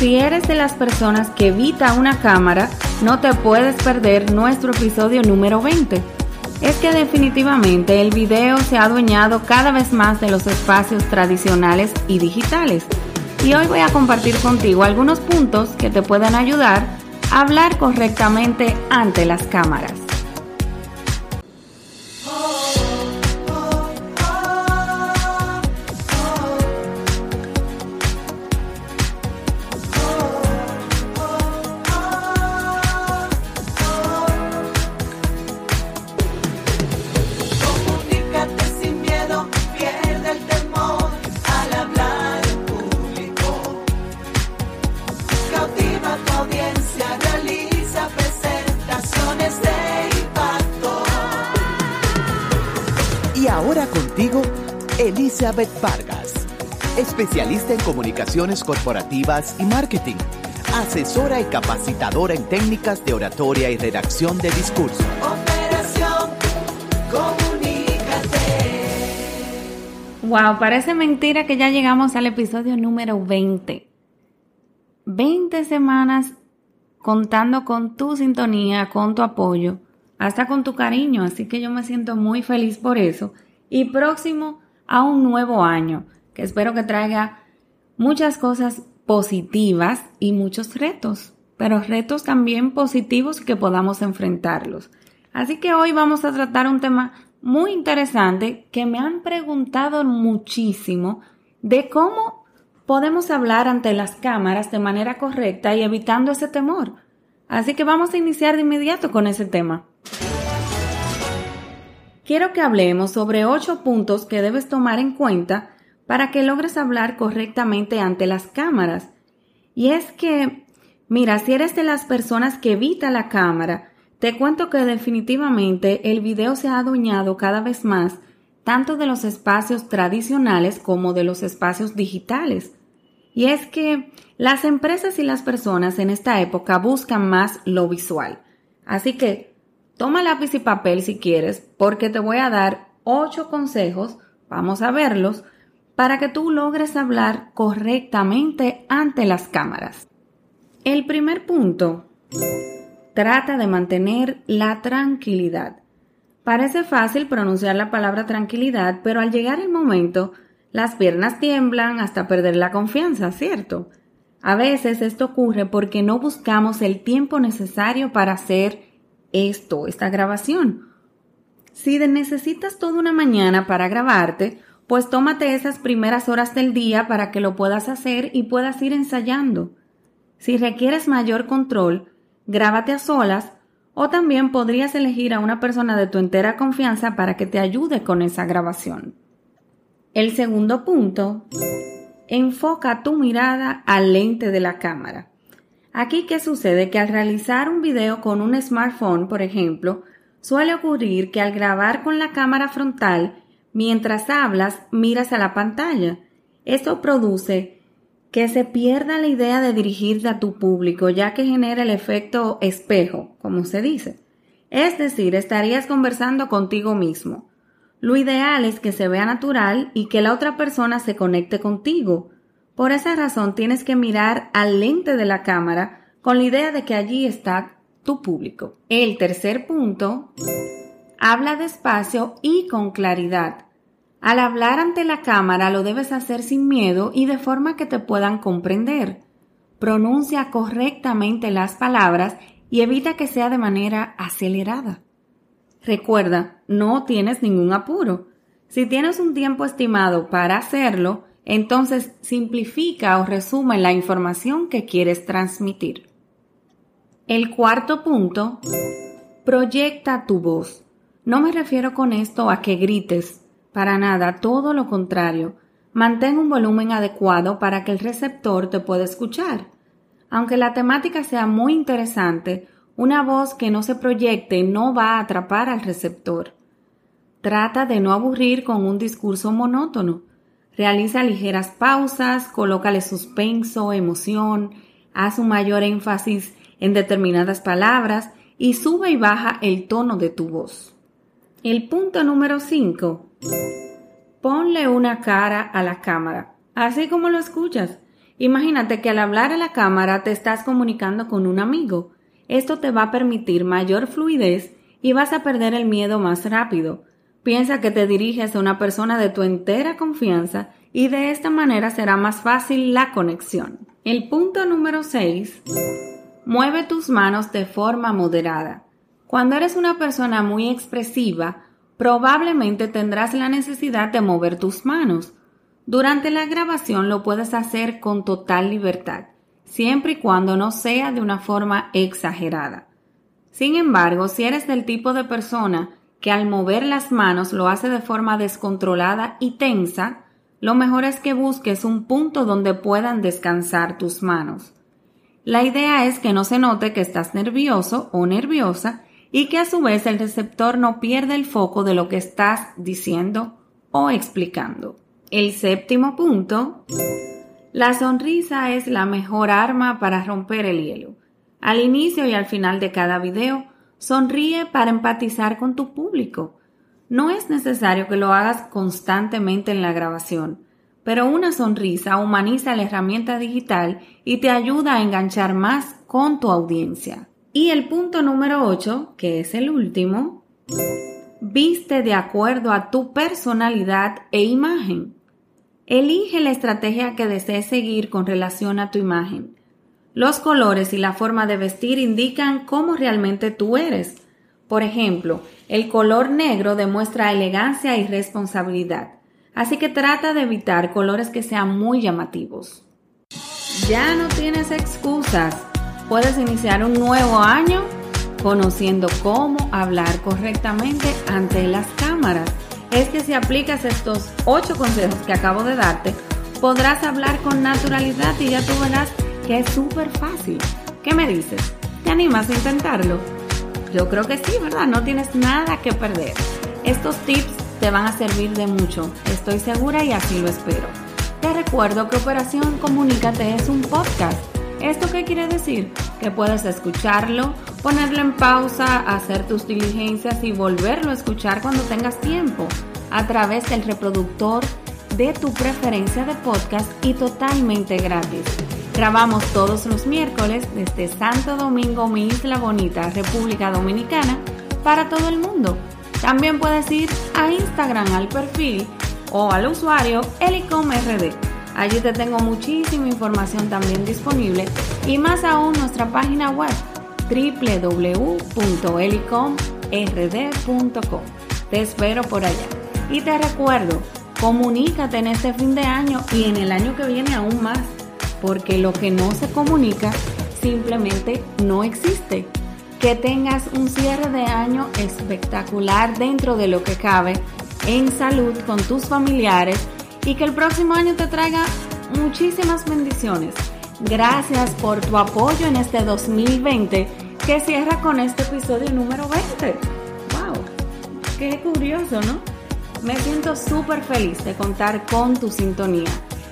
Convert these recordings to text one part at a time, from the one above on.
Si eres de las personas que evita una cámara, no te puedes perder nuestro episodio número 20. Es que definitivamente el video se ha adueñado cada vez más de los espacios tradicionales y digitales. Y hoy voy a compartir contigo algunos puntos que te pueden ayudar a hablar correctamente ante las cámaras. Elizabeth Vargas, especialista en comunicaciones corporativas y marketing, asesora y capacitadora en técnicas de oratoria y redacción de discurso. Operación Comunícate. Wow, parece mentira que ya llegamos al episodio número 20. 20 semanas contando con tu sintonía, con tu apoyo, hasta con tu cariño, así que yo me siento muy feliz por eso. Y próximo a un nuevo año, que espero que traiga muchas cosas positivas y muchos retos, pero retos también positivos que podamos enfrentarlos. Así que hoy vamos a tratar un tema muy interesante que me han preguntado muchísimo de cómo podemos hablar ante las cámaras de manera correcta y evitando ese temor. Así que vamos a iniciar de inmediato con ese tema quiero que hablemos sobre ocho puntos que debes tomar en cuenta para que logres hablar correctamente ante las cámaras. Y es que, mira, si eres de las personas que evita la cámara, te cuento que definitivamente el video se ha adueñado cada vez más tanto de los espacios tradicionales como de los espacios digitales. Y es que las empresas y las personas en esta época buscan más lo visual. Así que Toma lápiz y papel si quieres, porque te voy a dar ocho consejos, vamos a verlos, para que tú logres hablar correctamente ante las cámaras. El primer punto, trata de mantener la tranquilidad. Parece fácil pronunciar la palabra tranquilidad, pero al llegar el momento, las piernas tiemblan hasta perder la confianza, ¿cierto? A veces esto ocurre porque no buscamos el tiempo necesario para hacer esto, esta grabación. Si necesitas toda una mañana para grabarte, pues tómate esas primeras horas del día para que lo puedas hacer y puedas ir ensayando. Si requieres mayor control, grábate a solas o también podrías elegir a una persona de tu entera confianza para que te ayude con esa grabación. El segundo punto, enfoca tu mirada al lente de la cámara. Aquí, ¿qué sucede? Que al realizar un video con un smartphone, por ejemplo, suele ocurrir que al grabar con la cámara frontal, mientras hablas, miras a la pantalla. Esto produce que se pierda la idea de dirigirte a tu público, ya que genera el efecto espejo, como se dice. Es decir, estarías conversando contigo mismo. Lo ideal es que se vea natural y que la otra persona se conecte contigo, por esa razón tienes que mirar al lente de la cámara con la idea de que allí está tu público. El tercer punto, habla despacio y con claridad. Al hablar ante la cámara lo debes hacer sin miedo y de forma que te puedan comprender. Pronuncia correctamente las palabras y evita que sea de manera acelerada. Recuerda, no tienes ningún apuro. Si tienes un tiempo estimado para hacerlo, entonces, simplifica o resume la información que quieres transmitir. El cuarto punto, proyecta tu voz. No me refiero con esto a que grites, para nada, todo lo contrario. Mantén un volumen adecuado para que el receptor te pueda escuchar. Aunque la temática sea muy interesante, una voz que no se proyecte no va a atrapar al receptor. Trata de no aburrir con un discurso monótono. Realiza ligeras pausas, colócale suspenso, emoción, haz un mayor énfasis en determinadas palabras y sube y baja el tono de tu voz. El punto número 5. Ponle una cara a la cámara, así como lo escuchas. Imagínate que al hablar a la cámara te estás comunicando con un amigo. Esto te va a permitir mayor fluidez y vas a perder el miedo más rápido. Piensa que te diriges a una persona de tu entera confianza y de esta manera será más fácil la conexión. El punto número 6. Mueve tus manos de forma moderada. Cuando eres una persona muy expresiva, probablemente tendrás la necesidad de mover tus manos. Durante la grabación lo puedes hacer con total libertad, siempre y cuando no sea de una forma exagerada. Sin embargo, si eres del tipo de persona que al mover las manos lo hace de forma descontrolada y tensa, lo mejor es que busques un punto donde puedan descansar tus manos. La idea es que no se note que estás nervioso o nerviosa y que a su vez el receptor no pierda el foco de lo que estás diciendo o explicando. El séptimo punto. La sonrisa es la mejor arma para romper el hielo. Al inicio y al final de cada video, sonríe para empatizar con tu público. No es necesario que lo hagas constantemente en la grabación, pero una sonrisa humaniza la herramienta digital y te ayuda a enganchar más con tu audiencia. Y el punto número 8, que es el último, viste de acuerdo a tu personalidad e imagen. Elige la estrategia que desees seguir con relación a tu imagen. Los colores y la forma de vestir indican cómo realmente tú eres. Por ejemplo, el color negro demuestra elegancia y responsabilidad, así que trata de evitar colores que sean muy llamativos. Ya no tienes excusas. Puedes iniciar un nuevo año conociendo cómo hablar correctamente ante las cámaras es que si aplicas estos 8 consejos que acabo de darte, podrás hablar con naturalidad y ya tú verás que es súper fácil. ¿Qué me dices? ¿Te animas a intentarlo? Yo creo que sí, ¿verdad? No tienes nada que perder. Estos tips te van a servir de mucho, estoy segura y así lo espero. Te recuerdo que Operación Comunícate es un podcast. ¿Esto qué quiere decir? Que puedes escucharlo, ponerlo en pausa, hacer tus diligencias y volverlo a escuchar cuando tengas tiempo a través del reproductor de tu preferencia de podcast y totalmente gratis. Grabamos todos los miércoles desde Santo Domingo, mi isla bonita, República Dominicana, para todo el mundo. También puedes ir a Instagram al perfil o al usuario Elicomrd Allí te tengo muchísima información también disponible y más aún nuestra página web www.elicomrd.com. Te espero por allá. Y te recuerdo, comunícate en este fin de año y en el año que viene aún más, porque lo que no se comunica simplemente no existe. Que tengas un cierre de año espectacular dentro de lo que cabe, en salud con tus familiares y que el próximo año te traiga muchísimas bendiciones. Gracias por tu apoyo en este 2020 que cierra con este episodio número 20. ¡Wow! Qué curioso, ¿no? Me siento súper feliz de contar con tu sintonía.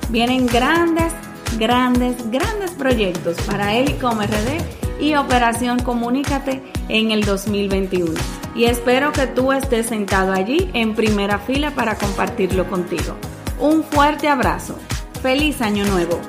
Vienen grandes, grandes, grandes proyectos para Elicom RD y Operación Comunícate en el 2021. Y espero que tú estés sentado allí en primera fila para compartirlo contigo. Un fuerte abrazo. Feliz año nuevo.